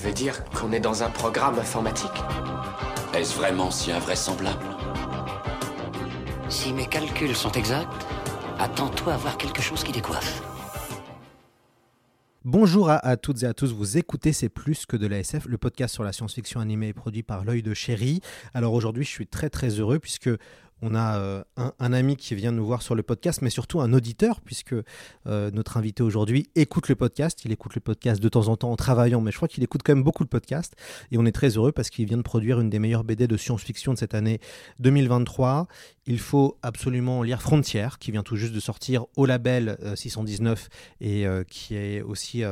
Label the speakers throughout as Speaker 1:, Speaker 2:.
Speaker 1: Tu veux dire qu'on est dans un programme informatique
Speaker 2: Est-ce vraiment si invraisemblable
Speaker 3: Si mes calculs sont exacts, attends-toi à voir quelque chose qui décoiffe.
Speaker 4: Bonjour à, à toutes et à tous, vous écoutez C'est plus que de la SF, le podcast sur la science-fiction animée et produit par l'œil de chéri. Alors aujourd'hui je suis très très heureux puisque on a euh, un, ami qui vient nous voir sur le podcast, mais surtout un auditeur, puisque euh, notre invité aujourd'hui écoute le podcast. Il écoute le podcast de temps en temps en travaillant, mais je crois qu'il écoute quand même beaucoup le podcast. Et on est très heureux parce qu'il vient de produire une des meilleures BD de science-fiction de cette année 2023. Il faut absolument lire Frontières, qui vient tout juste de sortir au label euh, 619 et euh, qui est aussi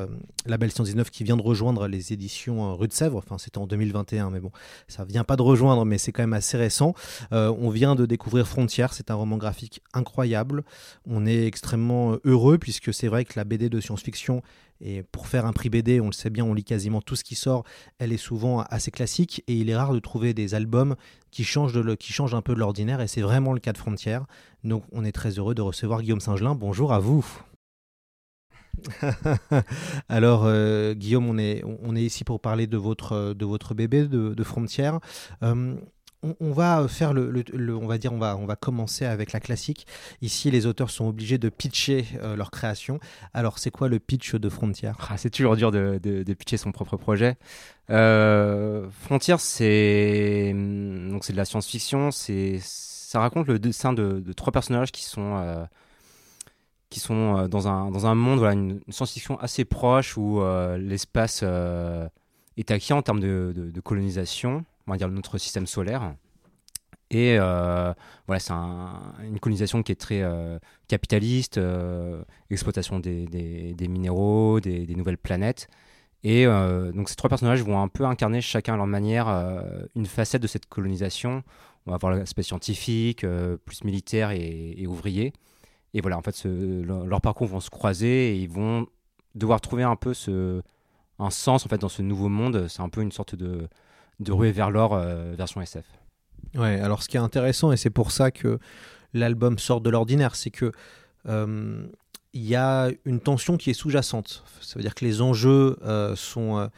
Speaker 4: label 619 qui vient de rejoindre les éditions Rue de Sèvres. Enfin, c'était en 2021, mais bon, ça vient pas de rejoindre, mais c'est quand même assez récent. On vient de découvrir Frontières, c'est un roman graphique incroyable. On est extrêmement euh, heureux puisque c'est vrai que la BD de science-fiction et pour faire un prix BD, on le sait bien, on lit quasiment tout ce qui sort. Elle est souvent assez classique et il est rare de trouver des albums qui changent, de qui changent un peu de l'ordinaire et c'est vraiment le cas de Frontières. Donc on est très heureux de recevoir Guillaume Singelin. Bonjour à vous. Alors euh, Guillaume, on est, on est ici pour parler de votre, de votre bébé de, de Frontières. Euh, on, va faire le, on va dire, on va, on va commencer avec la classique. Ici, les auteurs sont obligés de pitcher euh, leur création. Alors, c'est quoi le pitch de Frontières
Speaker 5: Ah, c'est toujours dur de, pitcher son propre projet. Euh, Frontier, c'est hum, donc c'est de la science-fiction. C'est ça raconte le dessin de, trois personnages qui sont euh, qui sont euh, dans un dans un monde voilà une, une science-fiction assez proche où l'espace est acquis en termes de colonisation. On va dire notre système solaire. Et euh, voilà, c'est un- une colonisation qui est très euh, capitaliste, euh, exploitation des, des- minéraux, des, nouvelles planètes. Et donc ces trois personnages vont un peu incarner chacun à leur manière une facette de cette colonisation. On va avoir l'aspect scientifique, plus militaire et, ouvrier. Et voilà, en fait, leurs parcours vont se croiser et ils vont devoir trouver un peu ce, un sens en fait dans ce nouveau monde. C'est un peu une sorte de, de ruée vers l'or euh, version SF.
Speaker 4: Ouais, alors ce qui est intéressant, et c'est pour ça que l'album sort de l'ordinaire, c'est que euh, il y a une tension qui est sous-jacente. Ça veut dire que les enjeux euh, sont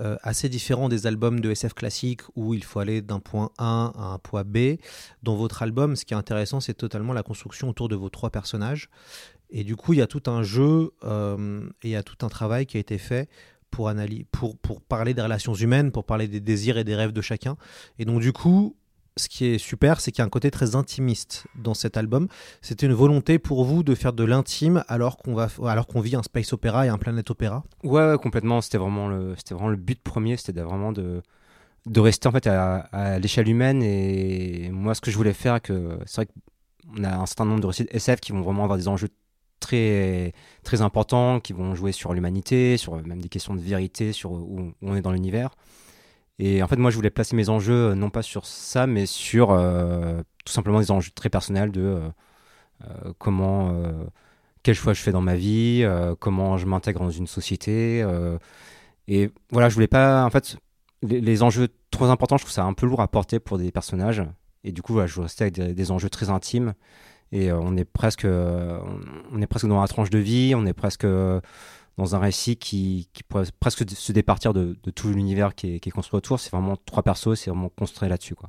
Speaker 4: assez différents des albums de SF classique où il faut aller d'un point A à un point B. Dans votre album, ce qui est intéressant, c'est totalement la construction autour de vos trois personnages. Et du coup, il y a tout un jeu et il y a tout un travail qui a été fait pour, pour, pour parler des relations humaines, pour parler des désirs et des rêves de chacun. Et donc, du coup, ce qui est super, c'est qu'il y a un côté très intimiste dans cet album. C'était une volonté pour vous de faire de l'intime alors qu'on va, alors qu'on vit un space opéra et un planète opéra?
Speaker 5: Ouais, complètement. C'était vraiment le, c'était vraiment le but premier, c'était vraiment de, de rester en fait à, l'échelle humaine. Et moi, ce que je voulais faire, que c'est vrai qu'on a un certain nombre de récits SF qui vont vraiment avoir des enjeux très, très importants, qui vont jouer sur l'humanité, sur même des questions de vérité, sur où, on est dans l'univers. Et en fait, moi, je voulais placer mes enjeux euh, non pas sur ça, mais sur euh, tout simplement des enjeux très personnels de euh, comment, quel choix je fais dans ma vie, comment je m'intègre dans une société. et voilà, je voulais pas. En fait, les, enjeux trop importants, je trouve ça un peu lourd à porter pour des personnages. Et du coup, voilà, je restais avec des enjeux très intimes. Et euh, on est presque, euh, on est presque dans la tranche de vie. On est presque euh, dans un récit qui, qui pourrait presque se départir de, tout l'univers qui qui est construit autour. C'est vraiment trois persos, c'est vraiment construit là-dessus, quoi.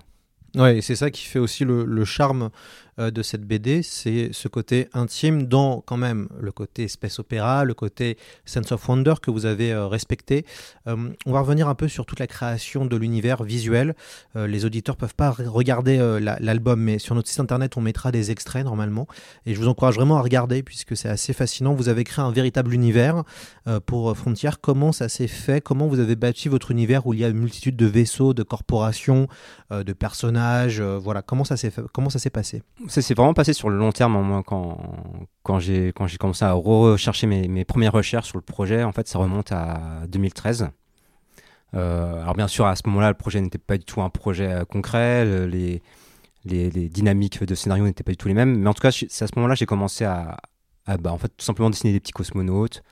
Speaker 4: Ouais, et c'est ça qui fait aussi le charme euh, de cette BD, c'est ce côté intime dans quand même le côté space opéra, le côté sense of wonder que vous avez euh, respecté. Euh, on va revenir un peu sur toute la création de l'univers visuel. Les auditeurs peuvent pas re- regarder la- l'album, mais sur notre site internet, on mettra des extraits normalement. Et je vous encourage vraiment à regarder puisque c'est assez fascinant. Vous avez créé un véritable univers pour Frontier. Comment ça s'est fait? Comment vous avez bâti votre univers où il y a une multitude de vaisseaux, de corporations, de personnages Voilà, Comment ça s'est passé?
Speaker 5: Ça s'est vraiment passé sur le long terme, hein, moi, quand, quand j'ai commencé à rechercher mes, mes premières recherches sur le projet. En fait, ça remonte à 2013. Euh, alors bien sûr, à ce moment-là, le projet n'était pas du tout un projet euh, concret, le- les, les, dynamiques de scénario n'étaient pas du tout les mêmes, mais en tout cas, c'est à ce moment-là j'ai commencé à, bah, en fait, tout simplement dessiner des petits cosmonautes,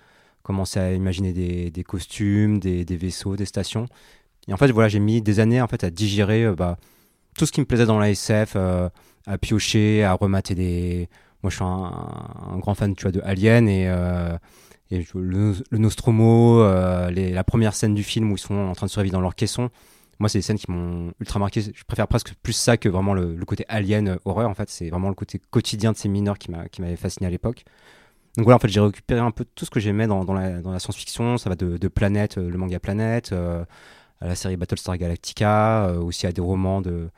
Speaker 5: commencer à imaginer des, costumes, des, vaisseaux, des stations. Et en fait, voilà, j'ai mis des années en fait à digérer euh, bah, tout ce qui me plaisait dans la SF, à piocher, à remater des. Moi, je suis un, grand fan, tu vois, de Alien et, euh, le, le Nostromo, euh, la première scène du film où ils sont en train de survivre dans leur caisson. Moi, c'est des scènes qui m'ont ultra marqué. Je préfère presque plus ça que vraiment le, côté alien euh, horreur. En fait, c'est vraiment le côté quotidien de ces mineurs qui m'a- qui m'avait fasciné à l'époque. Donc voilà, en fait, j'ai récupéré un peu tout ce que j'aimais dans, la, science-fiction. Ça va de, de Planète, le manga Planète, à la série Battlestar Galactica, aussi à des romans de,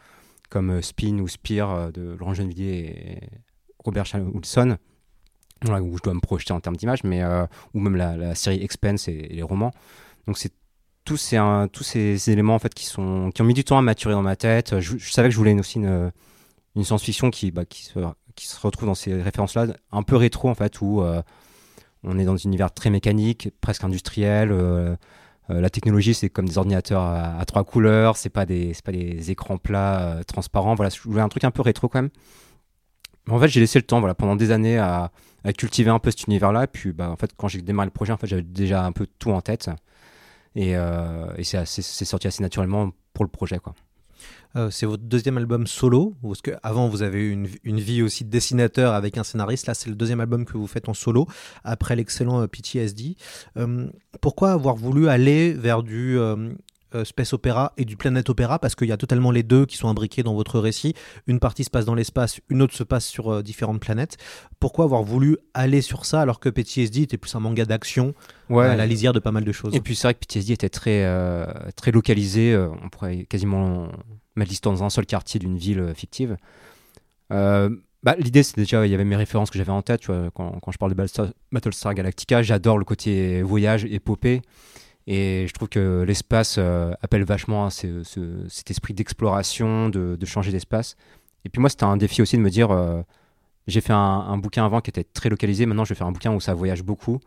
Speaker 5: comme euh, Spin ou Spear euh, de Laurent Genevier et Robert Wilson, où je dois me projeter en termes d'image, mais euh, ou même la, série Expense et, les romans. Donc c'est tous ces, tous ces éléments en fait qui sont qui ont mis du temps à maturer dans ma tête. Je, savais que je voulais aussi une, science-fiction qui, bah, qui, se, retrouve dans ces références-là, un peu rétro en fait, où on est dans un univers très mécanique, presque industriel. La technologie, c'est comme des ordinateurs à, trois couleurs, c'est pas des, pas des écrans plats euh, transparents. Voilà, je voulais un truc un peu rétro quand même. En fait, j'ai laissé le temps, voilà, pendant des années à, cultiver un peu cet univers-là. Puis, bah, en fait, quand j'ai démarré le projet, en fait, j'avais déjà un peu tout en tête. Et, euh, et c'est sorti assez naturellement pour le projet, quoi.
Speaker 4: Euh, c'est votre deuxième album solo, parce que avant vous avez eu une, vie aussi de dessinateur avec un scénariste. Là, c'est le deuxième album que vous faites en solo après l'excellent euh, PTSD. Euh, pourquoi avoir voulu aller vers du space opéra et du planet opéra Parce qu'il y a totalement les deux qui sont imbriqués dans votre récit. Une partie se passe dans l'espace, une autre se passe sur euh, différentes planètes. Pourquoi avoir voulu aller sur ça alors que PTSD était plus un manga d'action à la lisière de pas mal de choses
Speaker 5: Et puis c'est vrai que PTSD était très, euh, très localisé. euh, on pourrait quasiment mettre l'histoire dans un seul quartier d'une ville euh, fictive. Euh, bah, L'idée, c'est déjà, il y avait mes références que j'avais en tête. tu vois, quand, quand je parle de Battlestar, Battlestar Galactica, j'adore le côté voyage, épopée. Et je trouve que l'espace euh, appelle vachement à ce- ce- cet esprit d'exploration, de, changer d'espace. Et puis moi, c'était un défi aussi de me dire, euh, j'ai fait un, bouquin avant qui était très localisé. Maintenant, je vais faire un bouquin où ça voyage beaucoup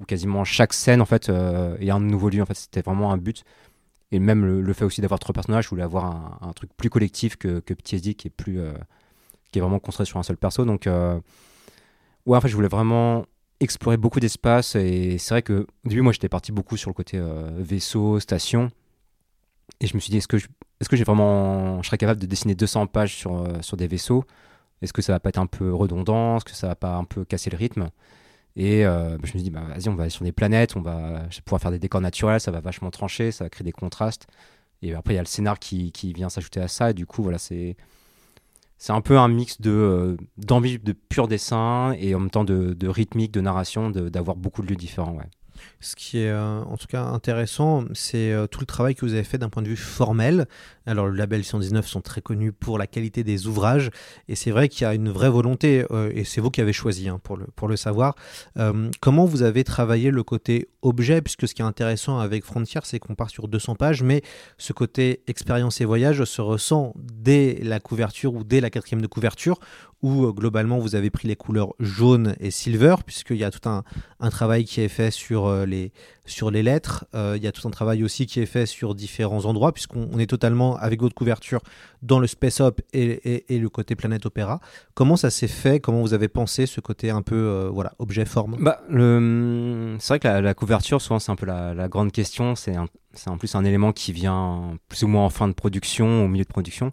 Speaker 5: où quasiment chaque scène en fait euh, est un nouveau lieu en fait c'était vraiment un but et même le, fait aussi d'avoir trois personnages je voulais avoir un, truc plus collectif que, que PTSD qui est plus euh, qui est vraiment construit sur un seul perso donc ouais en fait je voulais vraiment explorer beaucoup d'espace et c'est vrai que au début moi j'étais parti beaucoup sur le côté euh, vaisseau station et je me suis dit est-ce que je- est-ce que j'ai vraiment je serais capable de dessiner 200 pages sur euh, sur des vaisseaux? Est-ce que ça va pas être un peu redondant? Est-ce que ça va pas un peu casser le rythme? Et euh, je me suis dit, bah, vas-y, on va aller sur des planètes, on va je pouvoir faire des décors naturels, ça va vachement trancher, ça va créer des contrastes. Et après, il y a le scénar qui, qui vient s'ajouter à ça. Et du coup, voilà, c'est c'est un peu un mix de euh, d'envie de pur dessin et en même temps de, de rythmique, de narration, d'avoir beaucoup de lieux différents. Ouais.
Speaker 4: Ce qui est euh, en tout cas intéressant, c'est euh, tout le travail que vous avez fait d'un point de vue formel. Alors, le label 119 sont très connus pour la qualité des ouvrages, et c'est vrai qu'il y a une vraie volonté, euh, et c'est vous qui avez choisi hein, pour, le, pour le savoir. Comment vous avez travaillé le côté objet, puisque ce qui est intéressant avec Frontier, c'est qu'on part sur 200 pages, mais ce côté expérience et voyage se ressent dès la couverture ou dès la quatrième de couverture, où euh, globalement vous avez pris les couleurs jaune et silver, puisqu'il y a tout un, travail qui est fait sur euh, les, sur les lettres. Euh, il y a tout un travail aussi qui est fait sur différents endroits, puisqu'on on est totalement, avec votre couverture, dans le Space Up et, le côté Planète Opéra. Comment ça s'est fait? Comment vous avez pensé ce côté un peu voilà, objet-forme
Speaker 5: Bah, le... C'est vrai que la, couverture, souvent, c'est un peu la, grande question. C'est un- c'est en plus un élément qui vient plus ou moins en fin de production, au milieu de production.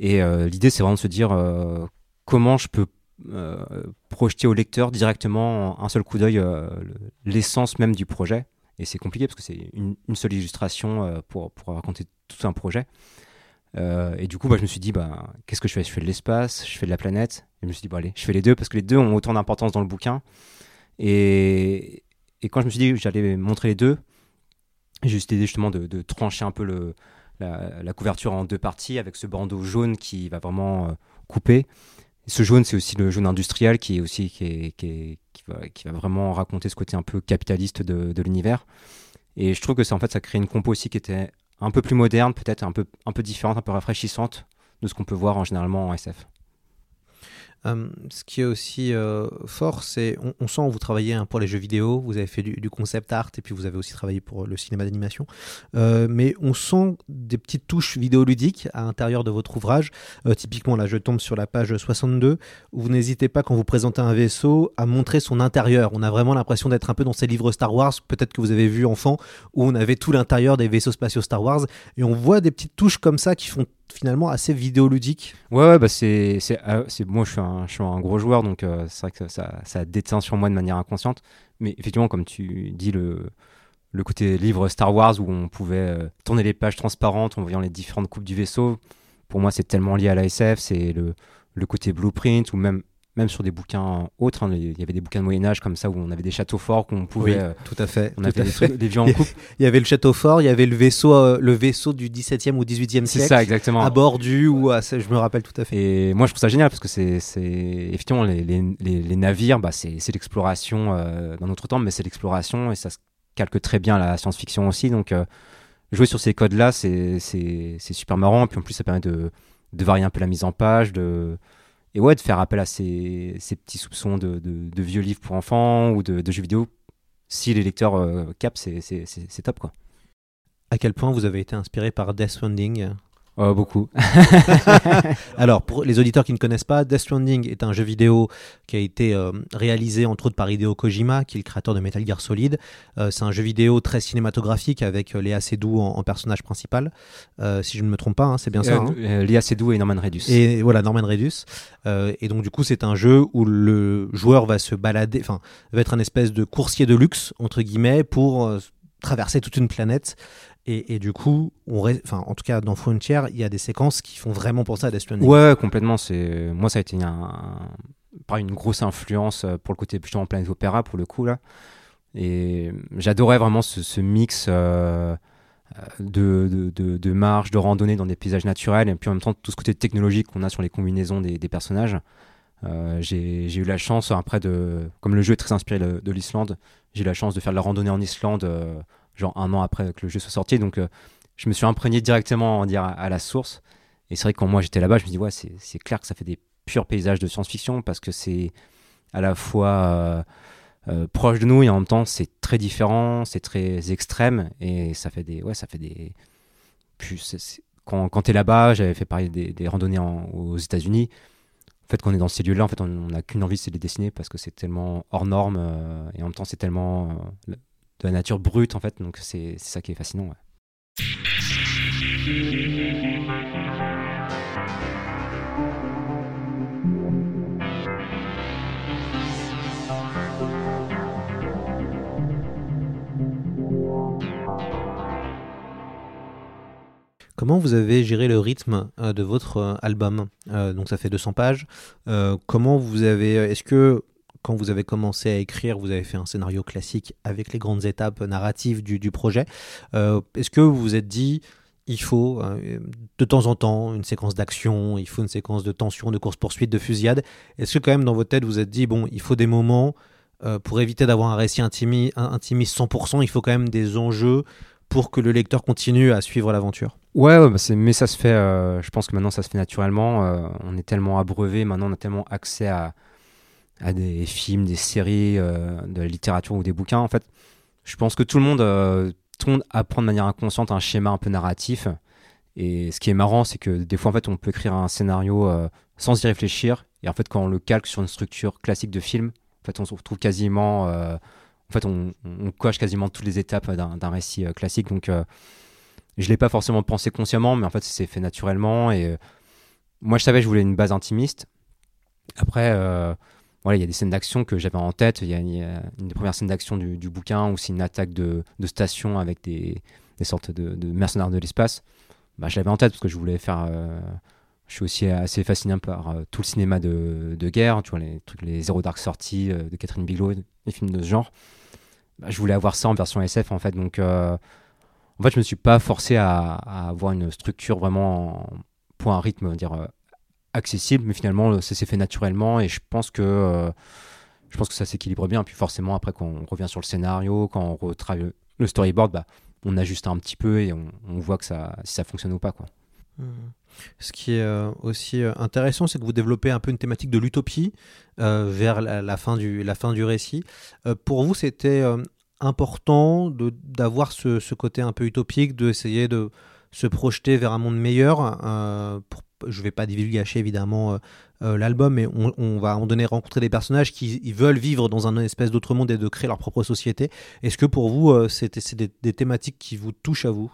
Speaker 5: Et l'idée, c'est vraiment de se dire euh, comment je peux euh, projeter au lecteur directement en un seul coup d'œil euh, le- l'essence même du projet. Et c'est compliqué parce que c'est une, seule illustration euh, pour, pour raconter tout un projet. Et du coup, bah, je me suis dit, bah, qu'est-ce que je fais? Je fais de l'espace, je fais de la planète. Et je me suis dit, bon, allez, je fais les deux parce que les deux ont autant d'importance dans le bouquin. Et, et quand je me suis dit que j'allais montrer les deux, j'ai eu cette idée justement de, trancher un peu le, la, couverture en deux parties avec ce bandeau jaune qui va vraiment couper. Ce jaune, c'est aussi le jaune industriel qui est aussi qui, est- qui, est- qui va vraiment raconter ce côté un peu capitaliste de, de l'univers. Et je trouve que ça, en fait, ça crée une compo aussi qui était un peu plus moderne, peut-être un peu, un peu différente, un peu rafraîchissante de ce qu'on peut voir en généralement en SF.
Speaker 4: Euh, ce qui est aussi euh, fort, c'est on, on sent vous travaillez hein, pour les jeux vidéo, vous avez fait du, du concept art et puis vous avez aussi travaillé pour le cinéma d'animation. Euh, mais on sent des petites touches vidéoludiques à l'intérieur de votre ouvrage. Euh, typiquement, là, je tombe sur la page 62 où vous n'hésitez pas quand vous présentez un vaisseau à montrer son intérieur. On a vraiment l'impression d'être un peu dans ces livres Star Wars, peut-être que vous avez vu enfant, où on avait tout l'intérieur des vaisseaux spatiaux Star Wars et on voit des petites touches comme ça qui font finalement assez vidéoludique.
Speaker 5: Ouais, ouais bah c'est, c'est, euh, moi je suis, un, je suis un gros joueur, donc euh, c'est vrai que ça, ça, ça déteint sur moi de manière inconsciente. Mais effectivement, comme tu dis, le, le côté livre Star Wars où on pouvait euh, tourner les pages transparentes en voyant les différentes coupes du vaisseau, pour moi c'est tellement lié à la SF, c'est le, le côté blueprint ou même même sur des bouquins autres. hein, il y avait des bouquins de Moyen Âge comme ça où on avait des châteaux forts qu'on pouvait. euh,
Speaker 4: tout à fait.
Speaker 5: on avait des,
Speaker 4: fait.
Speaker 5: trucs- des vieux en coupe.
Speaker 4: Il y avait le château fort, il y avait le vaisseau, euh, le vaisseau du 17e ou 18e
Speaker 5: C'est
Speaker 4: siècle.
Speaker 5: ça, exactement.
Speaker 4: À bord du ou à, je me rappelle tout à fait.
Speaker 5: Et moi, je trouve ça génial parce que c'est, c'est effectivement les, les, les, les navires, bah, c'est, c'est l'exploration euh, dans notre temps, mais c'est l'exploration et ça se calque très bien à la science-fiction aussi. Donc, jouer sur ces codes-là, c'est, c'est, c'est super marrant. Puis en plus, ça permet de, de varier un peu la mise en page, de et ouais, de faire appel à ces, petits soupçons de, vieux livres pour enfants ou de, jeux vidéo. Si les lecteurs euh, capent, c'est top quoi.
Speaker 4: À quel point vous avez été inspiré par Death Stranding?
Speaker 5: Euh, beaucoup.
Speaker 4: Alors, pour les auditeurs qui ne connaissent pas, Death Stranding est un jeu vidéo qui a été euh, réalisé entre autres par Hideo Kojima, qui est le créateur de Metal Gear Solid. Euh, c'est un jeu vidéo très cinématographique avec Léa Seydoux en, en personnage principal. Euh, si je ne me trompe pas, hein, c'est bien ça. Hein
Speaker 5: Léa Seydoux et Norman Redus.
Speaker 4: Et voilà, Norman Redus. Et donc, du coup, c'est un jeu où le joueur va se balader, enfin, va être un espèce de coursier de luxe, entre guillemets, pour traverser toute une planète. Et, du coup, enfin, en tout cas, dans Frontier, il y a des séquences qui font vraiment penser à Death Stranding.
Speaker 5: Ouais, complètement. Moi, ça a été un, une grosse influence euh, pour le côté justement planète opéra pour le coup là. Et j'adorais vraiment ce, mix euh, de, de, de, de de dans des paysages naturels, et puis en même temps tout ce côté technologique qu'on a sur les combinaisons des, personnages. Euh, j'ai eu la chance après de, comme le jeu est très inspiré de, de l'Islande, j'ai eu la chance de faire de la randonnée en Islande, euh, genre un an après que le jeu soit sorti. Donc euh, je me suis imprégné directement, on dire, à, la source. Et c'est vrai que quand moi j'étais là-bas, je me dis ouais, c'est clair que ça fait des purs paysages de science-fiction parce que c'est à la fois euh, euh, proche de nous et en même temps c'est très différent, c'est très extrême et ça fait des ouais, ça fait des quand quand t'es là-bas, j'avais fait pareil des, des randonnées aux États-Unis. En fait, quand on est dans ces lieux-là, en fait, on n'a qu'une envie, c'est de les dessiner parce que c'est tellement hors norme et en même temps c'est tellement de la nature brute en fait, donc c'est ça qui est fascinant. ouais.
Speaker 4: Comment vous avez géré le rythme euh, de votre euh, album? Euh, Donc ça fait 200 pages. Comment vous avez... Est-ce que quand vous avez commencé à écrire, vous avez fait un scénario classique avec les grandes étapes narratives du, projet Euh, Est-ce que vous vous êtes dit, il faut euh, de temps en temps une séquence d'action, il faut une séquence de tension, de course-poursuite, de fusillade? Est-ce que quand même dans votre tête, vous vous êtes dit, bon, il faut des moments euh, pour éviter d'avoir un récit intimiste 100%, il faut quand même des enjeux pour que le lecteur continue à suivre l'aventure?
Speaker 5: Ouais, bah, mais ça se fait. je pense que maintenant ça se fait naturellement. on est tellement abreuvé, maintenant on a tellement accès à, à des films, des séries, euh, de la littérature ou des bouquins. En fait, je pense que tout le monde, euh, tout le monde apprend de manière inconsciente un schéma un peu narratif. Et ce qui est marrant, c'est que des fois, en fait, on peut écrire un scénario euh, sans y réfléchir. Et en fait, quand on le calque sur une structure classique de film, en fait, on se retrouve quasiment. en fait, on, coche quasiment toutes les étapes d'un récit classique. Donc, je l'ai pas forcément pensé consciemment, mais en fait, c'est fait naturellement. Et moi, je savais que je voulais une base intimiste. Après, voilà, il y a des scènes d'action que j'avais en tête. Il y, a, une des premières scènes d'action du, bouquin où c'est une attaque de, station avec des, des sortes de, mercenaires de l'espace. Bah, je l'avais en tête parce que je voulais faire. euh, je suis aussi assez fasciné par euh, tout le cinéma de, de guerre, tu vois, les trucs, les Zero Dark Sorties euh, de Catherine Bigelow, les films de ce genre. Bah, je voulais avoir ça en version SF en fait, donc en fait, je me suis pas forcé à, à avoir une structure vraiment en- pour un rythme, dire, accessible, mais finalement, ça s'est fait naturellement et je pense que euh, je pense que ça s'équilibre bien. Puis forcément, après, quand on revient sur le scénario, quand on retravaille le- storyboard, bah, on ajuste un petit peu et on, voit que ça, si ça fonctionne ou pas, quoi.
Speaker 4: Hmm. Ce qui est euh, aussi euh, intéressant, c'est que vous développez un peu une thématique de l'utopie euh, vers la, fin du, la fin du récit. Euh, pour vous, c'était euh, important d'avoir ce, côté un peu utopique, d'essayer de se projeter vers un monde meilleur. euh, pour, je ne vais pas divulgacher évidemment euh, euh, l'album, mais on, va à un moment rencontrer des personnages qui veulent vivre dans un espèce d'autre monde et de créer leur propre société. Est-ce que pour vous, euh, c'est des, thématiques qui vous touchent à vous?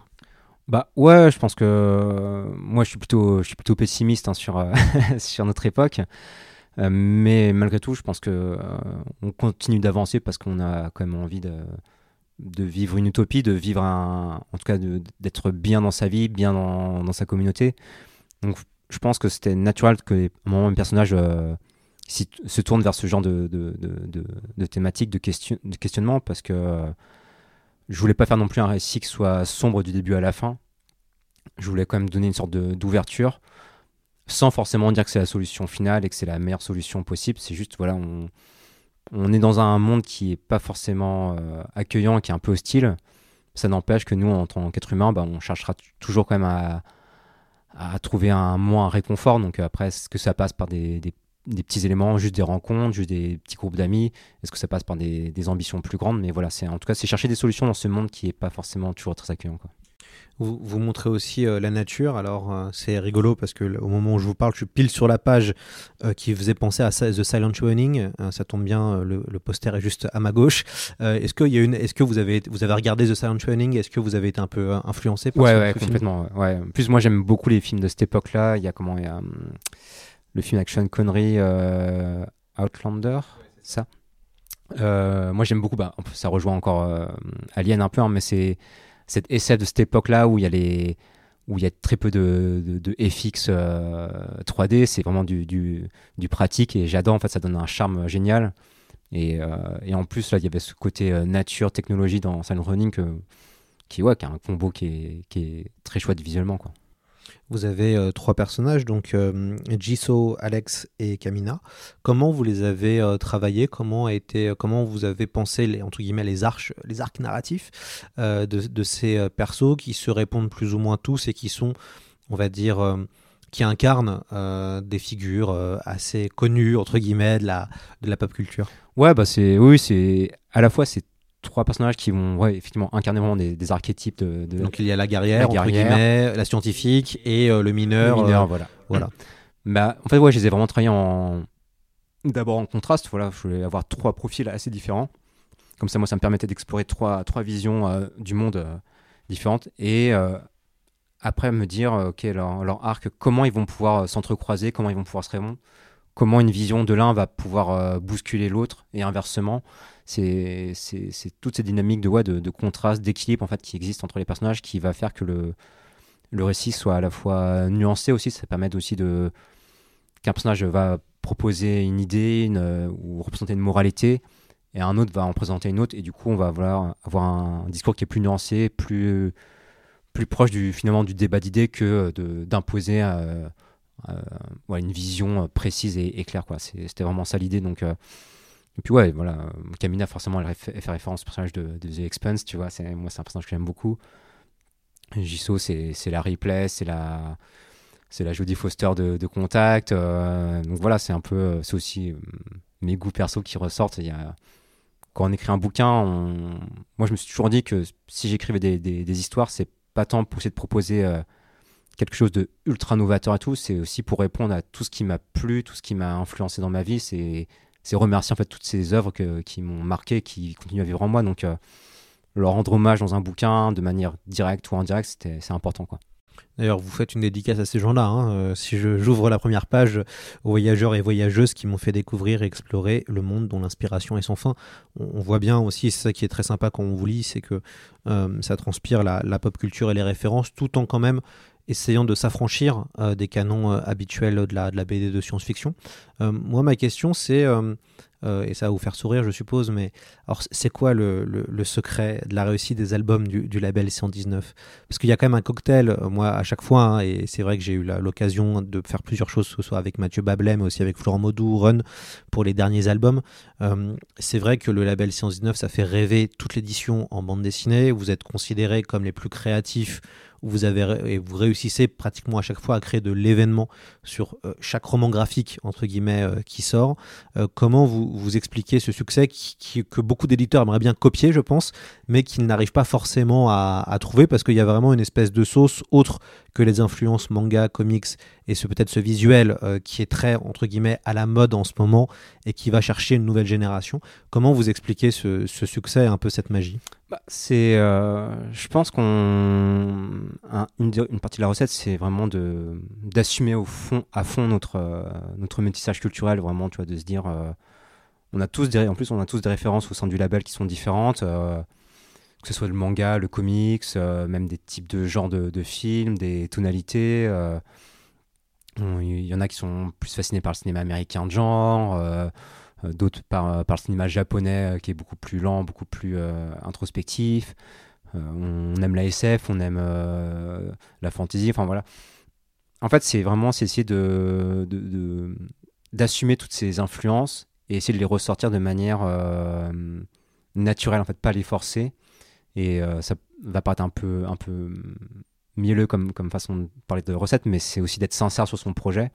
Speaker 5: Bah ouais, je pense que moi je suis plutôt, je suis plutôt pessimiste hein, sur, sur notre époque. Mais malgré tout, je pense que on continue d'avancer parce qu'on a quand même envie de, de vivre une utopie, de vivre un, en tout cas d'être bien dans sa vie, bien dans, dans sa communauté. Donc je pense que c'était naturel que un personnage euh, se tourne vers ce genre de, de, de, de, thématique, de, question, de questionnement parce que euh, je voulais pas faire non plus un récit qui soit sombre du début à la fin. Je voulais quand même donner une sorte d'ouverture, sans forcément dire que c'est la solution finale et que c'est la meilleure solution possible. C'est juste, voilà, on, est dans un monde qui est pas forcément euh, accueillant, qui est un peu hostile. Ça n'empêche que nous, en tant qu'être humain, bah, on cherchera toujours quand même à trouver un moins un réconfort. Donc après, est-ce que ça passe par des, des- des petits éléments, juste des rencontres, juste des petits groupes d'amis? Est-ce que ça passe par des, des ambitions plus grandes? Mais voilà, c'est en tout cas, c'est chercher des solutions dans ce monde qui est pas forcément toujours très accueillant. Quoi.
Speaker 4: Vous, vous montrez aussi euh, la nature. Alors, euh, c'est rigolo parce que au moment où je vous parle, je suis pile sur la page euh, qui faisait penser à The Silent Running. Ça tombe bien, le, le poster est juste à ma gauche. Est-ce que, y a une, est-ce que vous avez, vous avez regardé The Silent Running? Est-ce que vous avez été un peu influencé par
Speaker 5: Ouais,
Speaker 4: ce-
Speaker 5: ouais,
Speaker 4: ce
Speaker 5: complètement. ouais, ouais. En plus, moi, j'aime beaucoup les films de cette époque-là. Il y a comment Il y a hum, le film Sean Connery, Outlander, ça. Moi, j'aime beaucoup. Bah, ça rejoint encore Alien un peu, hein, mais c'est cet essai de cette époque-là où il y a très peu de, FX euh, 3D, c'est vraiment du, pratique et j'adore, en fait, ça donne un charme génial. Et, euh, en plus, là, il y avait ce côté euh, nature, technologie dans Silent Running qui, ouais, a un combo qui est, qui est très chouette visuellement. Quoi.
Speaker 4: Vous avez euh, trois personnages, donc euh, Jisoo, Alex et Kamina. Comment vous les avez euh, travaillés? Comment a été, euh, comment vous avez pensé les entre guillemets les arches, les arcs narratifs de, ces persos qui se répondent plus ou moins tous et qui sont, on va dire, qui incarnent des figures assez connues entre guillemets de la de la pop culture?
Speaker 5: Ouais, bah c'est oui, c'est à la fois c'est trois personnages qui vont ouais, effectivement incarner vraiment des, des archétypes de, de
Speaker 4: Donc il y a la guerrière,
Speaker 5: La
Speaker 4: entre
Speaker 5: guerrière.
Speaker 4: guillemets, la scientifique et euh, le
Speaker 5: le
Speaker 4: mineur. euh,
Speaker 5: voilà.
Speaker 4: voilà.
Speaker 5: Bah, en fait, ouais, je les ai vraiment travaillés en d'abord en contraste. Voilà, je voulais avoir trois profils assez différents. Comme ça, moi, ça me permettait d'explorer trois, trois visions euh, du monde euh, différentes et après me dire, ok, leur, leur arc, comment ils vont pouvoir s'entrecroiser, comment ils vont pouvoir se répondre, comment une vision de l'un va pouvoir euh, bousculer l'autre et inversement. C'est toutes ces dynamiques de, ouais, de, contraste, d'équilibre en fait qui existent entre les personnages qui va faire que le, le récit soit à la fois nuancé aussi. Ça permet aussi de qu'un personnage va proposer une idée euh, ou représenter une moralité et un autre va en présenter une autre et du coup on va avoir un discours qui est plus nuancé, plus proche du finalement du débat d'idées que de d'imposer euh, euh, ouais, une vision euh, précise et, claire quoi. C'était vraiment ça l'idée donc. euh, et puis ouais, voilà, euh, Kamina forcément elle, fait référence au personnage de, de The Expanse, tu vois, moi c'est un personnage que j'aime beaucoup. Jisoo c'est la replay, c'est la c'est la Jodie Foster de, Contact, euh, donc voilà c'est un peu euh, c'est aussi euh, mes goûts perso qui ressortent. Quand on écrit un bouquin, moi je me suis toujours dit que si j'écrivais des, des, des histoires, c'est pas tant pour essayer de proposer euh, quelque chose de ultra novateur et tout, c'est aussi pour répondre à tout ce qui m'a plu, tout ce qui m'a influencé dans ma vie, c'est remercier en fait toutes ces œuvres qui m'ont marqué, qui continuent à vivre en moi. Donc euh, leur rendre hommage dans un bouquin de manière directe ou indirecte, c'est important quoi.
Speaker 4: D'ailleurs, vous faites une dédicace à ces gens-là. hein. Euh, si j'ouvre la première page aux voyageurs et voyageuses qui m'ont fait découvrir et explorer le monde dont l'inspiration est sans fin, on, voit bien aussi, c'est ça qui est très sympa quand on vous lit, c'est que euh, ça transpire la pop culture et les références, tout en quand même essayant de s'affranchir euh, des canons euh, habituels de la, de la BD de science-fiction. Euh, moi, ma question, c'est et ça va vous faire sourire, je suppose. Mais alors, c'est quoi le, le- secret de la réussite des albums du, du label 119 Parce qu'il y a quand même un cocktail, moi, à chaque fois, hein, et c'est vrai que j'ai eu l'occasion de faire plusieurs choses, que ce soit avec Mathieu Bablet, mais aussi avec Florent Maudou, Run, pour les derniers albums. C'est vrai que le label 119, ça fait rêver toute l'édition en bande dessinée. Vous êtes considérés comme les plus créatifs vous avez et vous réussissez pratiquement à chaque fois à créer de l'événement sur euh, chaque roman graphique entre guillemets euh, qui sort. Euh, comment vous expliquez ce succès qui, que beaucoup d'éditeurs aimeraient bien copier, je pense, mais qu'ils n'arrivent pas forcément à, trouver parce qu'il y a vraiment une espèce de sauce autre que les influences manga, comics et ce peut-être ce visuel qui est très entre guillemets à la mode en ce moment et qui va chercher une nouvelle génération. Comment vous expliquez ce, succès, un peu cette magie?
Speaker 5: Bah, c'est, euh, je pense qu'on un- une, une partie de la recette, c'est vraiment de d'assumer au fond, à fond notre euh, notre métissage culturel, vraiment, tu vois, de se dire, euh, on a tous en plus, on a tous des références au sein du label qui sont différentes, que ce soit le manga, le comics, même des types de genres de, films, des tonalités. on- Il y en a qui sont plus fascinés par le cinéma américain de genre. Euh, euh, d'autres par, par le cinéma japonais euh, qui est beaucoup plus lent, beaucoup plus euh, introspectif. Euh, on aime la SF, on aime euh, la fantasy, enfin voilà. En fait, c'est vraiment essayer de, d'assumer toutes ces influences et essayer de les ressortir de manière euh, naturelle, en fait, pas les forcer. Et euh, ça va paraître un peu, un peu mielleux comme, comme façon de parler de recette, mais c'est aussi d'être sincère sur son projet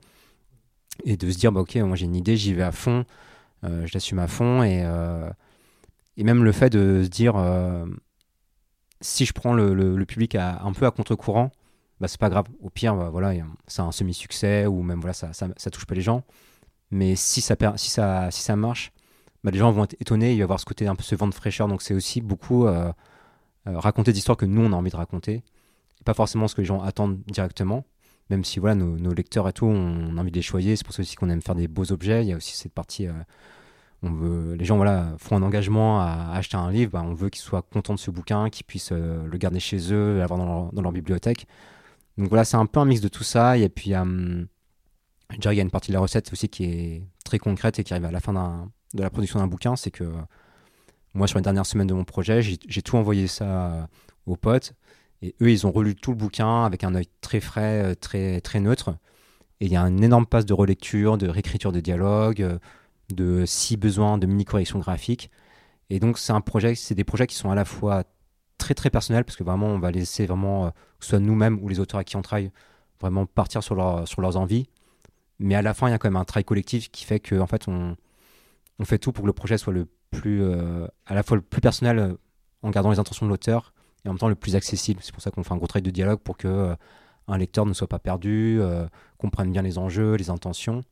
Speaker 5: et de se dire, bah, ok, moi j'ai une idée, j'y vais à fond, euh, je l'assume à fond et, euh, et même le fait de se dire euh, si je prends le, le- public à- un peu à contre-courant bah c'est pas grave. Au pire bah, voilà c'est un semi-succès ou même voilà ça, ça, touche pas les gens. Mais si ça si ça si ça marche bah, les gens vont être étonnés. Il va y avoir ce côté un peu ce vent de fraîcheur. Donc c'est aussi beaucoup euh, euh, raconter des histoires que nous on a envie de raconter. Pas forcément ce que les gens attendent directement. Même si voilà nos, nos lecteurs et tout on a envie de les choyer. C'est pour ça aussi qu'on aime faire des beaux objets. Il y a aussi cette partie euh, on veut, les gens voilà, font un engagement à acheter un livre, bah, on veut qu'ils soient contents de ce bouquin, qu'ils puissent euh, le garder chez eux, l'avoir dans leur, bibliothèque. Donc voilà, c'est un peu un mix de tout ça. Et puis, euh, je dirais qu'il y a une partie de la recette aussi qui est très concrète et qui arrive à la fin de la production d'un bouquin. C'est que moi, sur les dernières semaines de mon projet, j'ai j'ai tout envoyé ça aux potes. Et eux, ils ont relu tout le bouquin avec un œil très frais, euh, très, très neutre. Et il y a un énorme passe de relecture, de réécriture de dialogue, euh, de si besoin de mini corrections graphiques. Et donc c'est un projet, c'est des projets qui sont à la fois très très personnels parce que vraiment on va laisser vraiment euh, que ce soit nous-mêmes ou les auteurs à qui on travaille vraiment partir sur, leur, sur leurs envies. Mais à la fin il y a quand même un travail collectif qui fait que en fait on, on fait tout pour que le projet soit le plus euh, à la fois le plus personnel euh, en gardant les intentions de l'auteur et en même temps le plus accessible. C'est pour ça qu'on fait un gros travail de dialogue pour que un lecteur ne soit pas perdu, comprenne bien les enjeux, les intentions.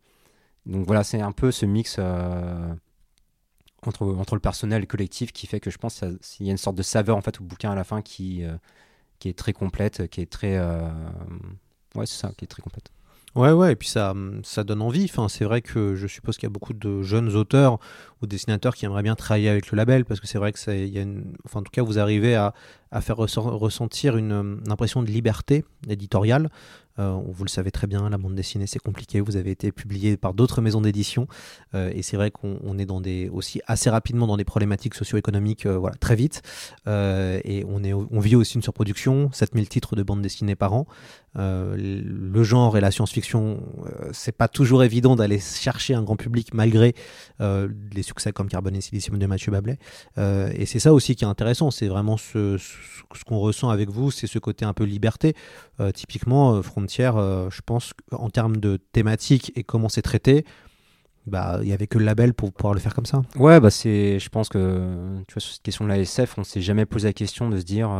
Speaker 5: Donc voilà, c'est un peu ce mix euh, entre, le personnel et le collectif qui fait que je pense qu'il y a une sorte de saveur en fait au bouquin à la fin qui, euh, est très complète, qui est très... euh, ouais, c'est ça, qui est très complète.
Speaker 4: Ouais, ouais, et puis ça, ça donne envie. C'est vrai que je suppose qu'il y a beaucoup de jeunes auteurs ou dessinateurs qui aimeraient bien travailler avec le label parce que c'est vrai que ça, en tout cas, vous arrivez à, faire ressentir une impression de liberté éditoriale. Euh, vous le savez très bien, la bande dessinée c'est compliqué. Vous avez été publié par d'autres maisons d'édition euh, et c'est vrai qu'on on est aussi assez rapidement dans des problématiques socio-économiques, euh, voilà, très vite. Et on on vit aussi une surproduction, 7000 titres de bande dessinée par an. Euh, le genre et la science-fiction, euh, c'est pas toujours évident d'aller chercher un grand public malgré euh, les succès comme Carbone et Silicium de Mathieu Bablet. Et c'est ça aussi qui est intéressant, c'est vraiment ce, qu'on ressent avec vous, c'est ce côté un peu liberté. Typiquement, Frontière, je pense qu'en termes de thématique et comment c'est traité, bah il y avait que le label pour pouvoir le faire comme ça.
Speaker 5: Ouais, bah je pense que tu vois sur cette question de la SF, on s'est jamais posé la question de se dire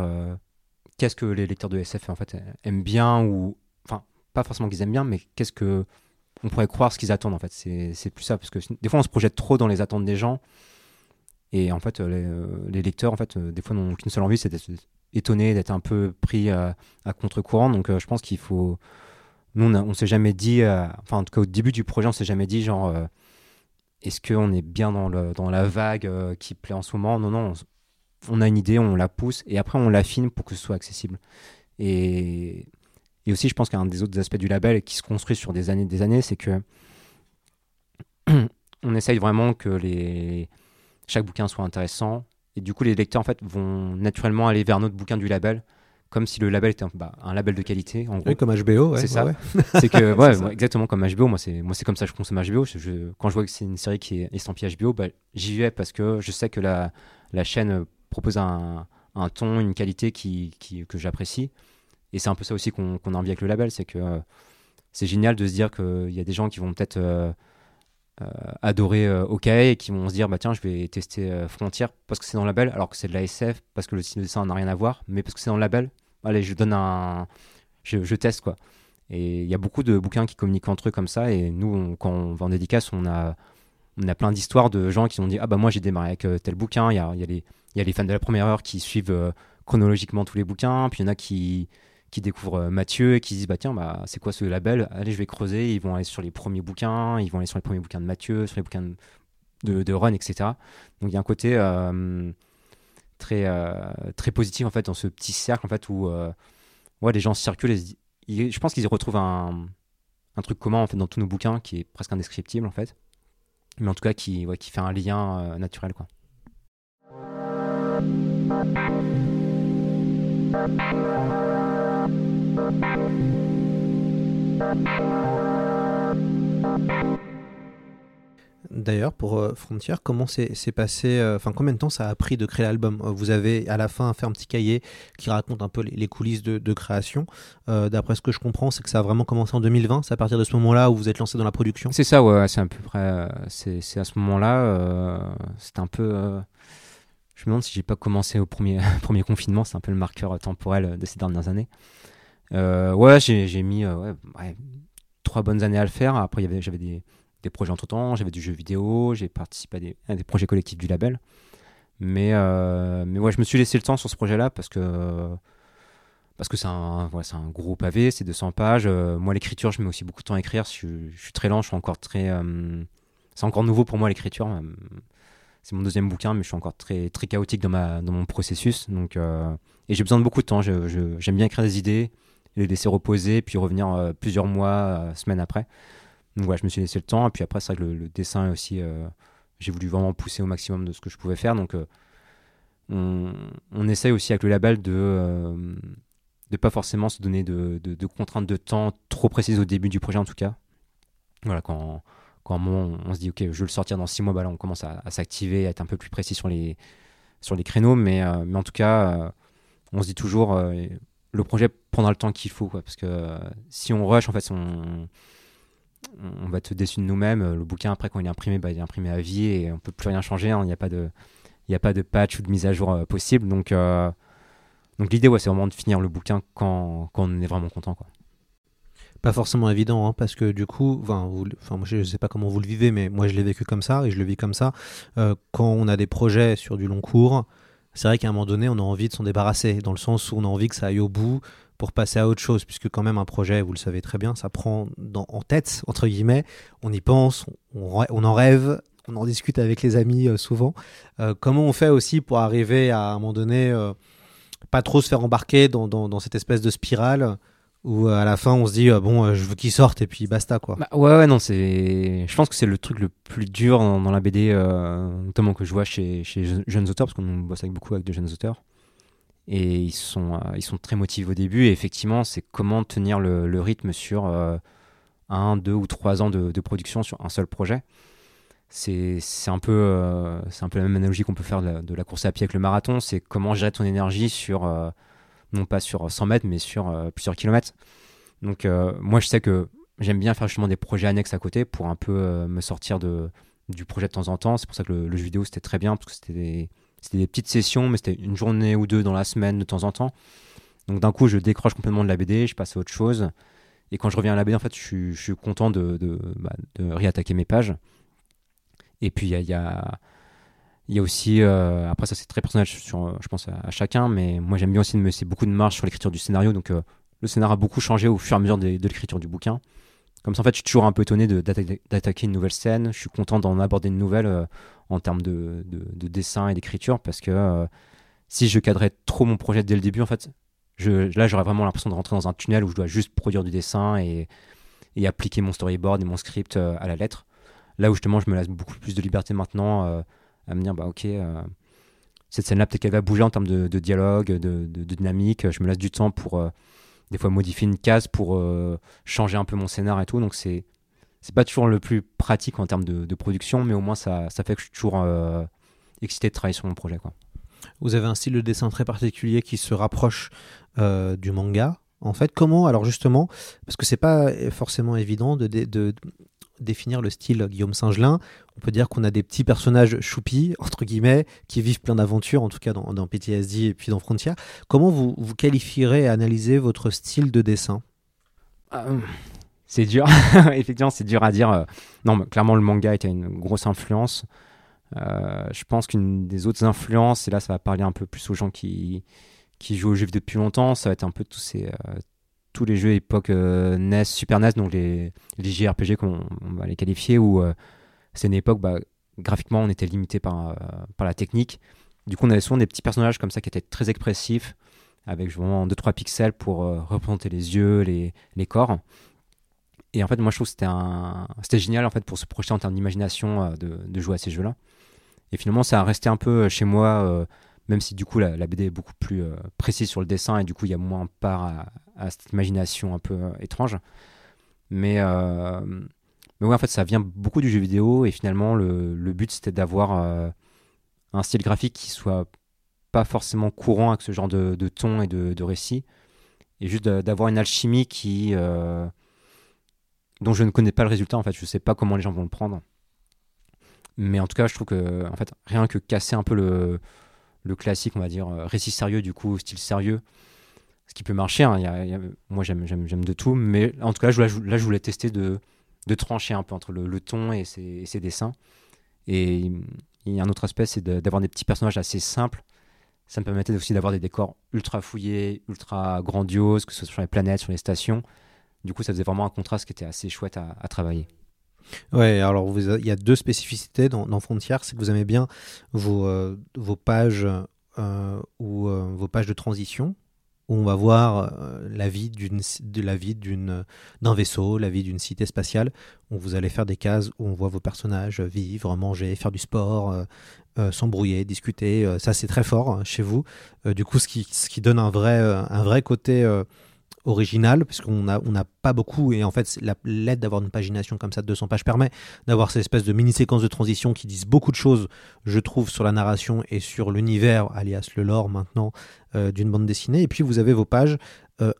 Speaker 5: qu'est-ce que les lecteurs de SF en fait aiment bien ou enfin pas forcément qu'ils aiment bien, mais qu'est-ce que on pourrait croire ce qu'ils attendent en fait. C'est, plus ça parce que des fois on se projette trop dans les attentes des gens et en fait les, les lecteurs en fait des fois n'ont qu'une seule envie, c'est d'être étonnés, d'être un peu pris à, contre-courant. Donc euh, je pense qu'il faut nous on, on s'est jamais dit, euh, enfin en tout cas au début du projet on s'est jamais dit genre euh, est-ce qu'on est bien dans, le, dans la vague euh, qui plaît en ce moment? Non, non, on, a une idée, on la pousse et après on l'affine pour que ce soit accessible. Et, et aussi, je pense qu'un des autres aspects du label qui se construit sur des années des années, c'est que on essaye vraiment que les, chaque bouquin soit intéressant. Et du coup, les lecteurs en fait, vont naturellement aller vers notre bouquin du label, comme si le label était un, bah, un label de qualité. En gros.
Speaker 4: Oui, comme HBO, ouais,
Speaker 5: c'est ça.
Speaker 4: ouais.
Speaker 5: c'est que, ouais, exactement comme HBO. Moi, c'est moi, c'est comme ça que je consomme HBO. Je- je- quand je vois que c'est une série qui est estampillée HBO, bah, j'y vais parce que je sais que la, la chaîne propose un, ton, une qualité qui, que j'apprécie. Et c'est un peu ça aussi qu'on a envie avec le label, c'est que euh, c'est génial de se dire qu'il y a des gens qui vont peut-être euh, euh, adorer OK et qui vont se dire bah tiens je vais tester Frontier parce que c'est dans le label alors que c'est de la SF parce que le style de dessin n'a rien à voir mais parce que c'est dans le label allez je donne un je, teste quoi et il y a beaucoup de bouquins qui communiquent entre eux comme ça et nous quand on va en dédicace on a on a plein d'histoires de gens qui ont dit ah bah moi j'ai démarré avec tel bouquin il y a les il y a les fans de la première heure qui suivent euh, chronologiquement tous les bouquins puis il y en a qui qui découvrent euh, Mathieu et qui se disent bah tiens bah c'est quoi ce label? Allez je vais creuser. Ils vont aller sur les premiers bouquins ils vont aller sur les premiers bouquins de Mathieu sur les bouquins de, Ron etc donc il y a un côté euh, très très positif en fait dans ce petit cercle en fait où ouais les gens circulent je pense qu'ils y retrouvent un, un truc commun en fait dans tous nos bouquins qui est presque indescriptible en fait. Mais en tout cas qui ouais, qui fait un lien naturel quoi
Speaker 4: D'ailleurs, pour euh, Frontier, comment c'est c'est passé euh, Enfin, combien de temps ça a pris de créer l'album? Euh, Vous avez à la fin fait un petit cahier qui raconte un peu les, coulisses de, création. D'après ce que je comprends, c'est que ça a vraiment commencé en 2020. C'est à partir de ce moment-là où vous êtes lancé dans la production?
Speaker 5: C'est ça, ouais, c'est à peu près. c'est c'est à ce moment-là. C'était un peu. Euh, je me demande si j'ai pas commencé au premier, confinement. C'est un peu le marqueur temporel de ces dernières années. Euh, ouais, j'ai mis euh, trois bonnes années à le faire. Après, j'avais des, projets entre temps. J'avais du jeu vidéo. J'ai participé à des, projets collectifs du label. Mais, euh, mais ouais, je me suis laissé le temps sur ce projet-là parce que. Parce que c'est un, gros pavé, c'est 200 pages. Euh, moi, l'écriture, je mets aussi beaucoup de temps à écrire. Je, suis- je suis très lent, je suis encore très. euh, c'est encore nouveau pour moi l'écriture. C'est mon deuxième bouquin, mais je suis encore très, très chaotique dans, ma, dans mon processus. Donc, euh, et j'ai besoin de beaucoup de temps. J'aime bien écrire des idées, les laisser reposer, puis revenir euh, plusieurs mois, euh, semaines après. Donc voilà, je me suis laissé le temps. Et puis après, c'est vrai que le, le dessin aussi, j'ai voulu vraiment pousser au maximum de ce que je pouvais faire. Donc, on, on essaye aussi avec le label de de pas forcément se donner de, de- de contraintes de temps trop précises au début du projet en tout cas. Voilà, quand, quand on, se dit ok, je veux le sortir dans six mois, bah on commence à, s'activer, à être un peu plus précis sur les, créneaux, mais, euh, mais en tout cas, euh, on se dit toujours euh, le projet prendra le temps qu'il faut, parce que si on rush, en fait, on, on va être déçu de nous-mêmes. Le bouquin, après, quand il est imprimé, bah, il est imprimé à vie et on peut plus rien changer. hein. Il n'y a pas de, patch ou de mise à jour possible. Donc, l'idée, c'est vraiment de finir le bouquin quand, on est vraiment content.
Speaker 4: Pas forcément évident, hein, parce que du coup, enfin, je ne sais pas comment vous le vivez, mais moi je l'ai vécu comme ça et je le vis comme ça. Euh, quand on a des projets sur du long cours, c'est vrai qu'à un moment donné, on a envie de s'en débarrasser, dans le sens où on a envie que ça aille au bout pour passer à autre chose, puisque quand même un projet, vous le savez très bien, ça prend en tête, entre guillemets, on y pense, on, en rêve, on en discute avec les amis euh, souvent. Euh, comment on fait aussi pour arriver à, un moment donné, pas trop se faire embarquer dans cette espèce de spirale où euh, à la fin on se dit euh, bon euh, je veux qu'il sorte et puis basta quoi.
Speaker 5: Bah, ouais, ouais, non, c'est. Je pense que c'est le truc le plus dur dans, la BD, notamment que je vois chez, chez je- jeunes auteurs, parce qu'on bosse avec beaucoup avec de jeunes auteurs. Et ils sont, ils sont très motivés au début. Et effectivement, c'est comment tenir le, rythme sur un, deux ou trois ans de, production sur un seul projet. C'est un, peu, un peu la même analogie qu'on peut faire de la, de la course à pied avec le marathon. C'est comment gérer ton énergie sur, non pas sur 100 mètres, mais sur euh, plusieurs kilomètres. Donc, euh, moi, je sais que j'aime bien faire justement des projets annexes à côté pour un peu euh, me sortir de, du projet de temps en temps. C'est pour ça que le, jeu vidéo c'était très bien parce que c'était des, des petites sessions, mais c'était une journée ou deux dans la semaine de temps en temps. Donc d'un coup, je décroche complètement de la BD, je passe à autre chose. Et quand je reviens à la BD, en fait, je suis, content bah, de réattaquer mes pages. Et puis il y a il y a aussi, euh, après ça c'est très personnel sur, je pense à, chacun, mais moi j'aime bien aussi de me laisser beaucoup de marge sur l'écriture du scénario. Donc euh, le scénario a beaucoup changé au fur et à mesure de, l'écriture du bouquin. Comme ça en fait je suis toujours un peu étonné d'attaquer une nouvelle scène. Je suis content d'en aborder une nouvelle euh, en termes de, de- de dessin et d'écriture parce que si je cadrais trop mon projet dès le début en fait, là j'aurais vraiment l'impression de rentrer dans un tunnel où je dois juste produire du dessin et, et appliquer mon storyboard et mon script à la lettre. Là où justement je me laisse beaucoup plus de liberté maintenant à me dire, bah ok, euh, cette scène-là, peut-être qu'elle va bouger en termes de, dialogue, de, dynamique. Je me laisse du temps pour euh, des fois modifier une case, pour euh, changer un peu mon scénar et tout. Donc c'est c'est pas toujours le plus pratique en termes de, production, mais au moins ça, ça fait que je suis toujours excité de travailler sur mon projet.
Speaker 4: Vous avez un style de dessin très particulier qui se rapproche du manga. En fait, comment alors justement, parce que c'est pas forcément évident de- de définir le style Guillaume Singelin. On peut dire qu'on a des petits personnages choupis entre guillemets qui vivent plein d'aventures, en tout cas dans, PTSD et puis dans Frontier. Comment vous, vous qualifierez et analysez votre style de dessin?
Speaker 5: Euh, c'est dur, effectivement, c'est dur à dire. euh. Non, mais clairement, le manga était une grosse influence. Euh, je pense qu'une des autres influences, et là, ça va parler un peu plus aux gens qui, qui jouent aux jeux depuis longtemps, ça va être un peu tous, ces, tous les jeux époque euh, NES, Super NES, donc les, les JRPG, comme on, on va les qualifier, où euh, c'est une époque, bah, graphiquement, on était limité par, euh, par la technique. Du coup, on avait souvent des petits personnages comme ça qui étaient très expressifs, avec vraiment 2-3 pixels pour représenter les yeux, les, les corps. Et en fait, moi, je trouve que c'était c'était génial en fait pour se projeter en termes d'imagination de, de jouer à ces jeux-là. Et finalement, ça a resté un peu chez moi, même si du coup la, BD est beaucoup plus euh, précise sur le dessin et du coup il y a moins part à, cette imagination un peu euh, étrange. Mais, euh, mais ouais, en fait, ça vient beaucoup du jeu vidéo et finalement, le, but c'était d'avoir euh, un style graphique qui soit pas forcément courant avec ce genre de, ton et de, récit, et juste d'avoir une alchimie qui dont je ne connais pas le résultat. En fait, je sais pas comment les gens vont le prendre. Mais en tout cas, je trouve que en fait, rien que casser un peu le, le classique, on va dire, euh, récit sérieux, du coup, style sérieux, ce qui peut marcher. hein, moi, j'aime, de tout. Mais en tout cas, là, je, voulais tester de, de trancher un peu entre le, ton et ses, et ses dessins. Et il y a un autre aspect, c'est d'avoir des petits personnages assez simples. Ça me permettait aussi d'avoir des décors ultra fouillés, ultra grandioses, que ce soit sur les planètes, sur les stations. Du coup, ça faisait vraiment un contraste qui était assez chouette à travailler.
Speaker 4: Ouais, alors vous il y a deux spécificités dans, dans c'est que vous aimez bien vos, euh, pages euh, ou euh, vos pages de transition où on va voir la vie la vie d'un vaisseau, la vie d'une cité spatiale, où vous allez faire des cases où on voit vos personnages vivre, manger, faire du sport, s'embrouiller, discuter. ça c'est très fort hein, chez vous. Du coup, ce qui, ce qui donne un vrai un vrai côté euh, original, puisqu'on n'a pas beaucoup, et en fait, l'aide d'avoir une pagination comme ça de 200 pages permet d'avoir ces espèces de mini-séquences de transition qui disent beaucoup de choses, je trouve, sur la narration et sur l'univers, alias le lore maintenant, euh, d'une bande dessinée. Et puis, vous avez vos pages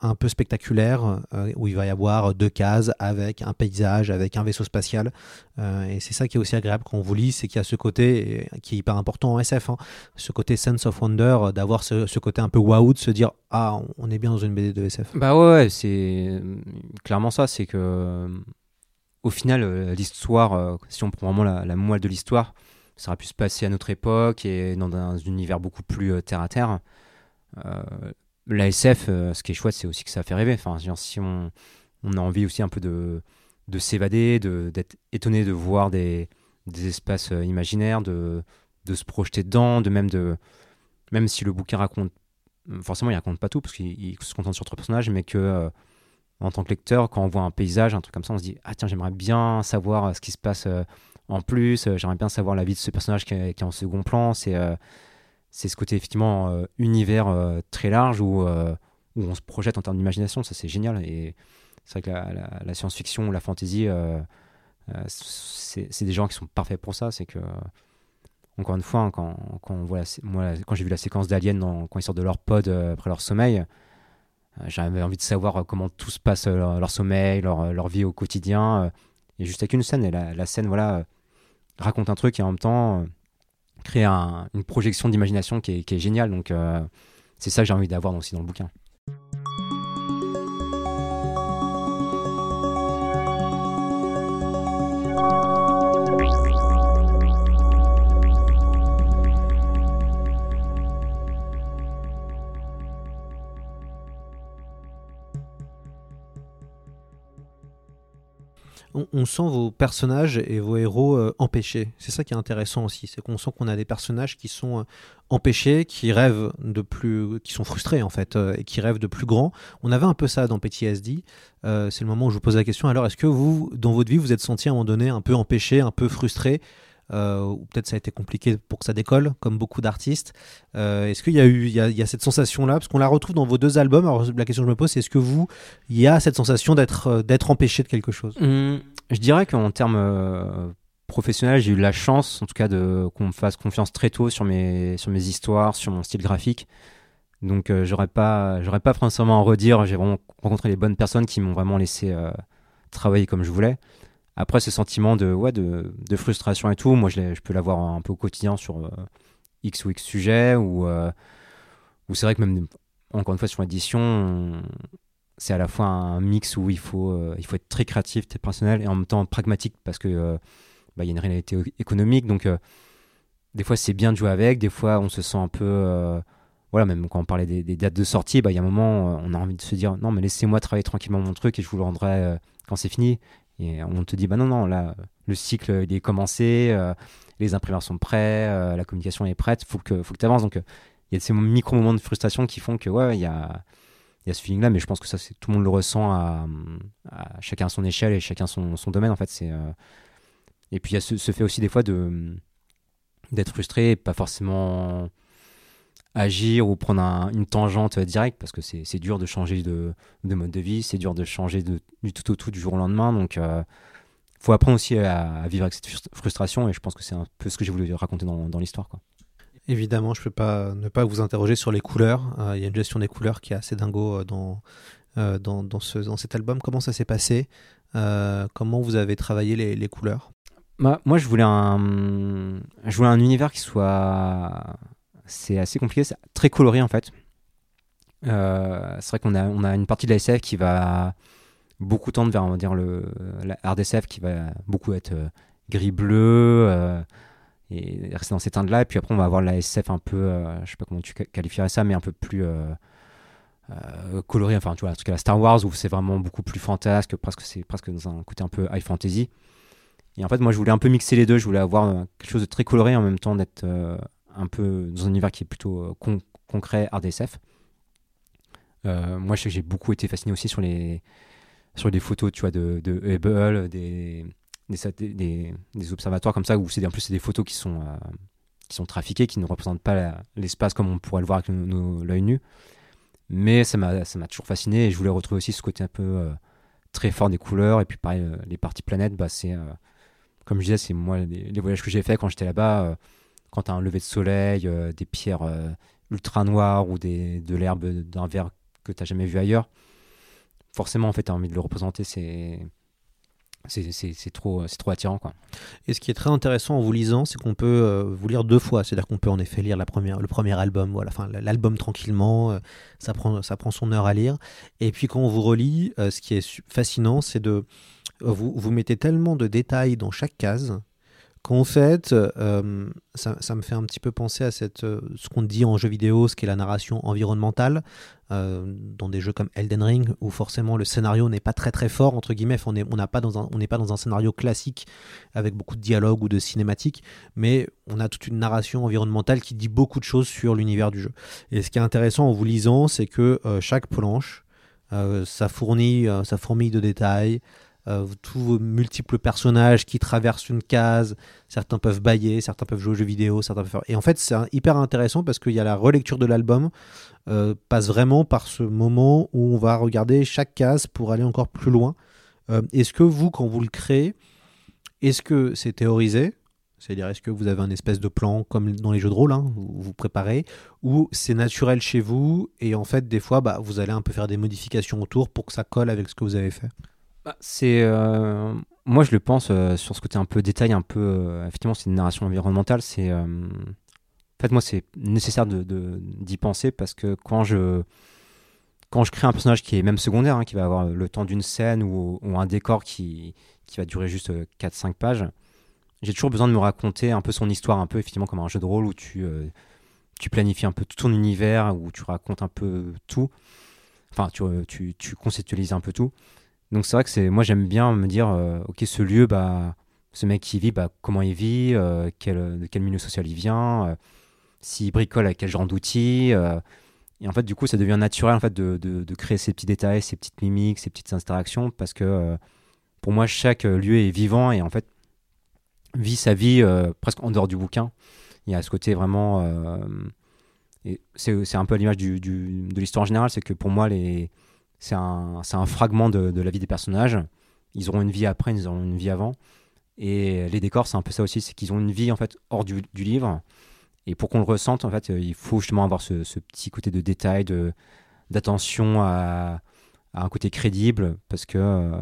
Speaker 4: un peu spectaculaires, euh, où il va y avoir deux cases avec un paysage, avec un vaisseau spatial. Euh, et c'est ça qui est aussi agréable quand on vous lit, c'est qu'il y a ce côté euh, qui est hyper important en SF, hein, ce côté sense of wonder, euh, d'avoir ce, côté un peu waouh, de se dire, ah, on est bien dans une BD de SF.
Speaker 5: Bah ouais, c'est euh, clairement ça. C'est que euh, au final, euh, l'histoire, euh, si on prend vraiment la, moelle de l'histoire, ça aurait pu se passer à notre époque et dans un univers beaucoup plus euh, terre à terre. Euh, la SF, euh, ce qui est chouette, c'est aussi que ça fait rêver. Enfin, si on, a envie aussi un peu de, de s'évader, de- d'être étonné de voir des, des espaces euh, imaginaires, de, de se projeter dedans, de même de même si le bouquin raconte forcément il raconte pas tout parce qu'il il se contente sur trois personnages mais que euh, en tant que lecteur quand on voit un paysage un truc comme ça on se dit ah tiens j'aimerais bien savoir euh, ce qui se passe en plus j'aimerais bien savoir la vie de ce personnage qui est, qui est en second plan c'est c'est ce côté effectivement euh, univers euh, très large où, euh, où on se projette en termes d'imagination. Ça c'est génial. Et c'est vrai que la, science-fiction la fantasy c'est des gens qui sont parfaits pour ça. C'est que encore une fois, hein, quand, quand, on moi, quand j'ai vu la séquence d'Alien quand ils sortent de leur pod après leur sommeil, j'avais envie de savoir comment tout se passe, leur, sommeil, leur, leur vie au quotidien. et juste avec une scène, et la, scène voilà, raconte un truc et en même temps crée un- une projection d'imagination qui est, qui est géniale. Donc euh, c'est ça que j'ai envie d'avoir aussi dans le bouquin.
Speaker 4: On, sent vos personnages et vos héros euh, empêchés. C'est ça qui est intéressant aussi, c'est qu'on sent qu'on a des personnages qui sont euh, empêchés, qui rêvent de plus, qui sont frustrés en fait, euh, et qui rêvent de plus grand. On avait un peu ça dans PTSD. C'est le moment où je vous pose la question. Alors, est-ce que vous, dans votre vie, vous êtes senti à un moment donné un peu empêché, un peu frustré? Ou peut-être ça a été compliqué pour que ça décolle, comme beaucoup d'artistes. Euh, est-ce qu'il y a eu, il y a, cette sensation-là, parce qu'on la retrouve dans vos deux albums. Alors la question que je me pose, c'est est-ce que vous, il y a cette sensation d'être, euh, empêché de quelque chose?
Speaker 5: Hum, je dirais qu'en termes euh, professionnels, j'ai eu la chance, en tout cas, qu'on me fasse confiance très tôt sur mes sur mes histoires, sur mon style graphique. Donc, euh, j'aurais pas j'aurais pas forcément à redire. J'ai vraiment rencontré les bonnes personnes qui m'ont vraiment laissé euh, travailler comme je voulais. Après, ce sentiment de ouais de, de frustration et tout, moi, je, je peux l'avoir un peu au quotidien sur euh, X ou X sujet ou euh, ou c'est vrai que même encore une fois sur l'édition. on- c'est à la fois un mix où il faut, euh, il faut être très créatif, très personnel et en même temps pragmatique parce que euh, bah, y a une réalité économique. Donc, des fois, c'est bien de jouer avec, des fois, on se sent un peu. voilà, même quand on parlait des, dates de sortie, bah, il y a un moment, on a envie de se dire non, mais laissez-moi travailler tranquillement mon truc et je vous le rendrai quand c'est fini. Et on te dit bah non, non, là, le cycle il est commencé, euh, les imprimeurs sont prêts, euh, la communication est prête, faut que, faut que tu avances. Donc, euh, il y a ces micro-moments de frustration qui font que, ouais, il y a il y a ce feeling là mais je pense que ça tout le monde le ressent à, chacun à son échelle et chacun son, son domaine en fait euh, et puis il y a ce, fait aussi des fois de d'être frustré pas forcément agir ou prendre un- une tangente directe parce que c'est dur de changer de, de mode de vie c'est dur de changer de, du tout au tout du jour au lendemain donc euh, faut apprendre aussi à, à vivre avec cette frust- frustration et je pense que c'est un peu ce que j'ai voulu raconter dans, dans l'histoire.
Speaker 4: Évidemment, je peux pas ne pas vous interroger sur les couleurs. Euh, Il y a une gestion des couleurs qui est assez dingo euh, dans, euh, dans, dans, ce, dans cet album. Comment ça s'est passé? Comment vous avez travaillé les, les couleurs?
Speaker 5: Bah, moi, je voulais un, je voulais un univers qui soit, c'est assez compliqué, c'est très coloré en fait. Euh, c'est vrai qu'on a, on a une partie de la SF qui va beaucoup tendre vers, on va dire le, la hard SF qui va beaucoup être euh, gris bleu euh, et rester dans ces teintes là. Et puis après, on va avoir la SF un peu, je sais pas comment tu qualifierais ça, mais un peu plus coloré. Enfin, tu vois, un truc à la Star Wars où c'est vraiment beaucoup plus fantasque, presque c'est presque dans un côté un peu high fantasy. Et en fait, moi, je voulais un peu mixer les deux. Je voulais avoir quelque chose de très coloré en même temps d'être un peu dans un univers qui est plutôt euh, con- concret, hard SF. Euh, moi, je sais que j'ai beaucoup été fasciné aussi sur les sur photos, tu vois, de, de Hubble, des des, des, observatoires comme ça où c'est en plus c'est des photos qui sont euh, qui sont trafiquées, qui ne représentent pas l'espace comme on pourrait le voir avec l'œil nu. Mais ça m'a toujours fasciné et je voulais retrouver aussi ce côté un peu très fort des couleurs et puis pareil les parties planètes, bah c'est comme je disais, c'est moi les, les voyages que j'ai fait quand j'étais là-bas, quand t'as un lever de soleil, euh, des pierres euh, ultra noires ou des, de l'herbe d'un vert que t'as jamais vu ailleurs, forcément en fait t'as envie de le représenter, c'est c'est, trop trop attirant quoi.
Speaker 4: Et ce qui est très intéressant en vous lisant, c'est qu'on peut euh, vous lire deux fois. C'est-à-dire qu'on peut en effet lire la première, le premier album, voilà, enfin l'album tranquillement, ça prend, ça prend son heure à lire. Et puis quand on vous relit, ce qui est fascinant, c'est de vous, vous mettez tellement de détails dans chaque case qu'en fait, euh, ça, me fait un petit peu penser à euh, ce qu'on dit en jeu vidéo, ce qu'est la narration environnementale, euh, dans des jeux comme Elden Ring, où forcément le scénario n'est pas très très fort, entre guillemets, on n'est pas dans un- pas dans un scénario classique avec beaucoup de dialogue ou de cinématique, mais on a toute une narration environnementale qui dit beaucoup de choses sur l'univers du jeu. Et ce qui est intéressant en vous lisant, c'est que chaque planche, ça fournit, ça fourmille de détails, euh, tous vos multiples personnages qui traversent une case, certains peuvent bailler, certains peuvent jouer aux jeux vidéo, certains peuvent faire... Et en fait, c'est hyper intéressant parce qu'il y a la relecture de l'album euh, passe vraiment par ce moment où on va regarder chaque case pour aller encore plus loin. Euh, est-ce que vous, quand vous le créez, est-ce que c'est théorisé? C'est-à-dire, est-ce que vous avez un espèce de plan comme dans les jeux de rôle, hein, vous vous préparez, ou c'est naturel chez vous et en fait, des fois, bah, vous allez un peu faire des modifications autour pour que ça colle avec ce que vous avez fait?
Speaker 5: Bah, c'est euh, moi je le pense euh, sur ce côté un peu détail un peu euh, effectivement c'est une narration environnementale c'est en fait moi c'est nécessaire de de- d'y penser parce que quand je quand je crée un personnage qui est même secondaire hein, qui va avoir le temps d'une scène ou, ou un décor qui qui va durer juste 4-5 pages j'ai toujours besoin de me raconter un peu son histoire un peu effectivement comme un jeu de rôle où tu tu planifies un peu tout ton univers où tu racontes un peu tout. Enfin tu, tu, tu conceptualises un peu tout Donc c'est vrai que c'est, moi j'aime bien me dire, euh, ok, ce lieu, bah, ce mec qui vit, bah, comment il vit, euh, quel, de quel milieu social il vient, euh, s'il bricole avec quel genre d'outils. et en fait, du coup, ça devient naturel en fait de, de- créer ces petits détails, ces petites mimiques, ces petites interactions, parce que pour moi, chaque lieu est vivant et en fait vit sa vie presque en dehors du bouquin. Il y a ce côté vraiment, c'est un peu à l'image du- de l'histoire en général, c'est que pour moi, les c'est un, un fragment de, la vie des personnages. Ils auront une vie après, ils auront une vie avant. Et les décors, c'est un peu ça aussi, c'est qu'ils ont une vie en fait hors du, livre. Et pour qu'on le ressente, en fait, euh, il faut justement avoir ce, petit côté de détail, de d'attention à, un côté crédible, parce que euh,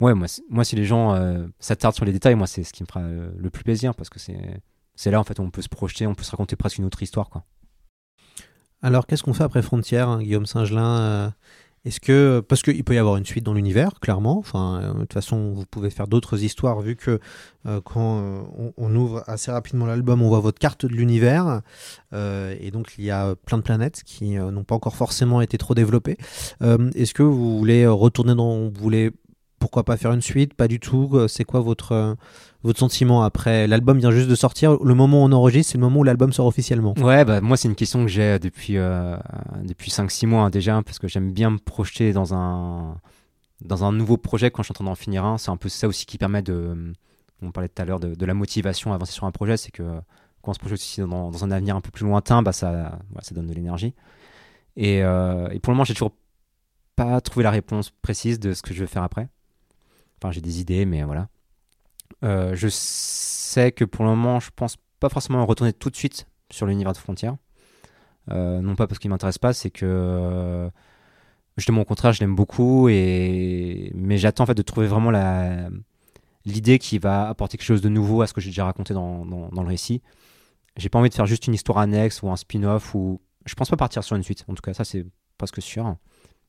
Speaker 5: ouais, moi, moi, si les gens euh, s'attardent sur les détails, moi, c'est ce qui me fera le plus plaisir, parce que c'est c'est là en fait où on peut se projeter, on peut se raconter presque une autre histoire, quoi.
Speaker 4: Alors, qu'est-ce qu'on fait après Frontières, hein, Guillaume Singelin euh, Est-ce que parce qu'il peut y avoir une suite dans l'univers, clairement. Enfin, euh, de toute façon, vous pouvez faire d'autres histoires vu que euh, quand euh, on, ouvre assez rapidement l'album, on voit votre carte de l'univers et donc il y a plein de planètes qui n'ont pas encore forcément été trop développées. Est-ce que vous voulez retourner dans, vous voulez pourquoi pas faire une suite? Pas du tout. C'est quoi votre votre sentiment après L'album vient juste de sortir. Le moment où on enregistre, c'est le moment où l'album sort officiellement.
Speaker 5: Ouais, bah, moi, c'est une question que j'ai depuis, euh, depuis 5-6 mois hein, déjà, parce que j'aime bien me projeter dans un, dans un nouveau projet quand je suis en train d'en finir un. C'est un peu ça aussi qui permet de. On parlait tout à l'heure de, la motivation à avancer sur un projet, c'est que quand on se projette aussi dans, un avenir un peu plus lointain, bah, ça, ça donne de l'énergie. Et, euh, et pour le moment, j'ai toujours pas trouvé la réponse précise de ce que je vais faire après. Enfin, j'ai des idées, mais voilà. Euh, je sais que pour le moment, je pense pas forcément retourner tout de suite sur l'univers de Frontières. Euh, non pas parce qu'il m'intéresse pas, c'est que euh, justement au contraire, je l'aime beaucoup et mais j'attends en fait de trouver vraiment la l'idée qui va apporter quelque chose de nouveau à ce que j'ai déjà raconté dans, dans, le récit. J'ai pas envie de faire juste une histoire annexe ou un spin-off ou je pense pas partir sur une suite. En tout cas, ça c'est presque sûr.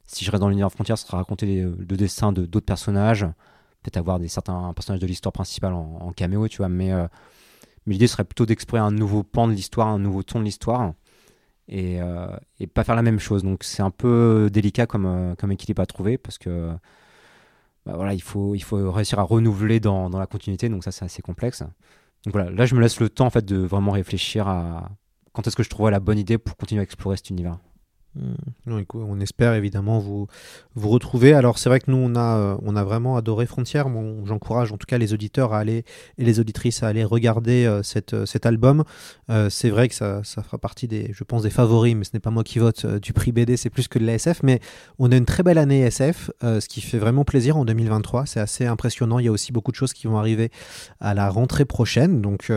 Speaker 5: Si je reste dans l'univers Frontières, ce sera raconter le dessin de d'autres personnages, peut-être avoir des certains personnages de l'histoire principale en, en caméo, tu vois, mais euh, mais l'idée serait plutôt d'explorer un nouveau pan de l'histoire, un nouveau ton de l'histoire, et, euh, pas faire la même chose. Donc c'est un peu délicat comme, euh, équilibre à trouver, parce que bah voilà, il, faut, il faut réussir à renouveler dans, dans la continuité, donc ça c'est assez complexe. Donc voilà, là je me laisse le temps en fait de vraiment réfléchir à quand est-ce que je trouverai la bonne idée pour continuer à explorer cet univers.
Speaker 4: Hmm. On espère évidemment vous, retrouver. Alors c'est vrai que nous on a, euh, on a vraiment adoré Frontières. J'encourage en tout cas les auditeurs à aller et les auditrices à aller regarder euh, euh, cet album. C'est vrai que ça, fera partie des, je pense, des favoris, mais ce n'est pas moi qui vote du prix BD, c'est plus que de la SF. Mais on a une très belle année SF, ce qui fait vraiment plaisir en 2023. C'est assez impressionnant. Il y a aussi beaucoup de choses qui vont arriver à la rentrée prochaine. Donc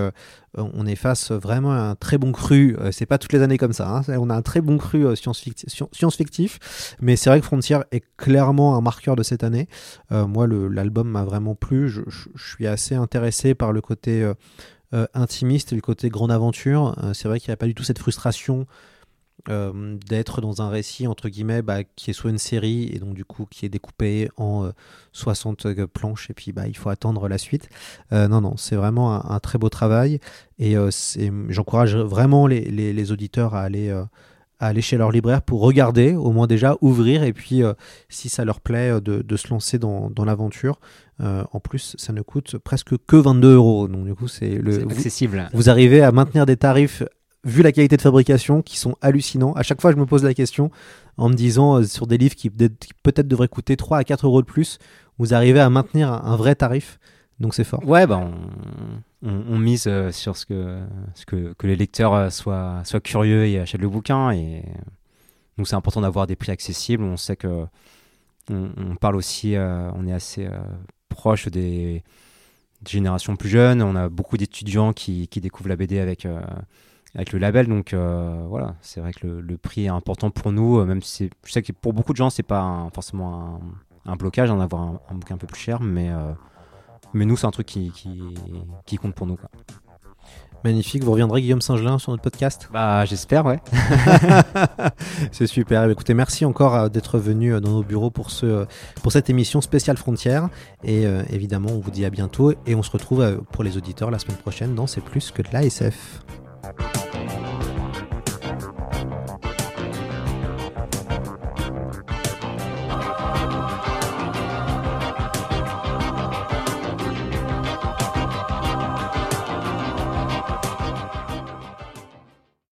Speaker 4: on est face vraiment un très bon cru. Euh, C'est pas toutes les années comme ça. hein. On a un très bon cru euh, science-fict- science- science-fictif. Mais c'est vrai que Frontier est clairement un marqueur de cette année. Euh, moi, l'album m'a vraiment plu. Je, suis assez intéressé par le côté euh, euh, intimiste et le côté grande aventure. Euh, c'est vrai qu'il n'y a pas du tout cette frustration euh, d'être dans un récit entre guillemets bah, qui est soit une série et donc du coup qui est découpé en euh, 60 planches et puis bah, il faut attendre la suite. Euh, non, non, c'est vraiment un, un très beau travail et euh, j'encourage vraiment les, les- les auditeurs à aller, euh, à aller chez leur libraire pour regarder, au moins déjà ouvrir et puis euh, si ça leur plaît euh, de, de se lancer dans, dans l'aventure. Euh, en plus, ça ne coûte presque que 22 euros. Donc du coup, c'est le vous-
Speaker 5: accessible.
Speaker 4: vous arrivez à maintenir des tarifs, vu la qualité de fabrication, qui sont hallucinants. À chaque fois, je me pose la question en me disant, euh, sur des livres qui, peut- qui peut-être devraient coûter 3 à 4 euros de plus, vous arrivez à maintenir un, vrai tarif. Donc c'est fort.
Speaker 5: Ouais, bah on, mise euh, sur ce que, les lecteurs euh, soient, curieux et achètent le bouquin. Et donc c'est important d'avoir des prix accessibles. On sait que on, parle aussi, on est assez proche des, générations plus jeunes. On a beaucoup d'étudiants qui, découvrent la BD avec, avec le label. Donc euh, voilà, c'est vrai que le, le prix est important pour nous, euh, même si je sais que pour beaucoup de gens, c'est pas un- forcément un, un blocage d'en avoir un, un bouquin un peu plus cher, mais, euh, mais nous, c'est un truc qui, qui, qui compte pour nous. Quoi.
Speaker 4: Magnifique. Vous reviendrez, Guillaume Singelin, sur notre podcast?
Speaker 5: Bah, j'espère, ouais.
Speaker 4: C'est super. Eh bien, Écoutez, merci encore d'être venu dans nos bureaux pour, ce, pour cette émission spéciale Frontières. Et euh, évidemment, on vous dit à bientôt et on se retrouve pour les auditeurs la semaine prochaine dans C'est plus que de l'ASF.
Speaker 6: Happy Happy Monday.